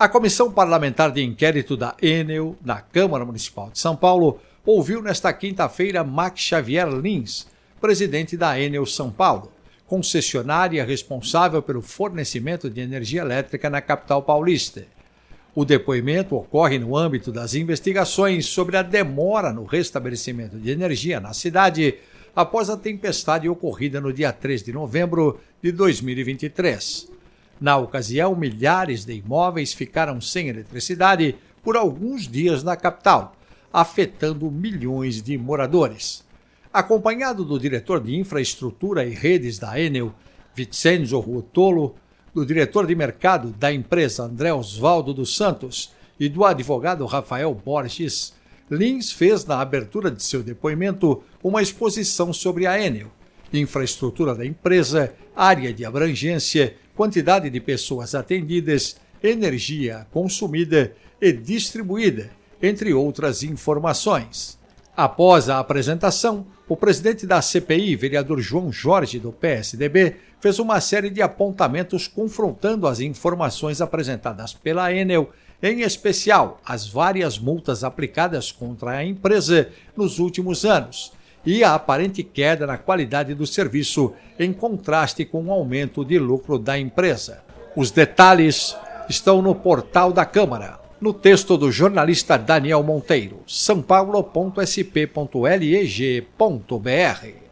A Comissão Parlamentar de Inquérito da Enel, na Câmara Municipal de São Paulo, ouviu nesta quinta-feira Max Xavier Lins, presidente da Enel São Paulo, concessionária responsável pelo fornecimento de energia elétrica na capital paulista. O depoimento ocorre no âmbito das investigações sobre a demora no restabelecimento de energia na cidade após a tempestade ocorrida no dia 3 de novembro de 2023. Na ocasião, milhares de imóveis ficaram sem eletricidade por alguns dias na capital, afetando milhões de moradores. Acompanhado do diretor de infraestrutura e redes da Enel, Vincenzo Ruotolo, do diretor de mercado da empresa André Osvaldo dos Santos e do advogado Rafael Borges, Lins fez na abertura de seu depoimento uma exposição sobre a Enel, infraestrutura da empresa, área de abrangência, quantidade de pessoas atendidas, energia consumida e distribuída, entre outras informações. Após a apresentação, o presidente da CPI, vereador João Jorge, do PSDB, fez uma série de apontamentos confrontando as informações apresentadas pela Enel, em especial as várias multas aplicadas contra a empresa nos últimos anos e a aparente queda na qualidade do serviço, em contraste com o aumento de lucro da empresa. Os detalhes estão no portal da Câmara, no texto do jornalista Daniel Monteiro, sãopaulo.sp.leg.br.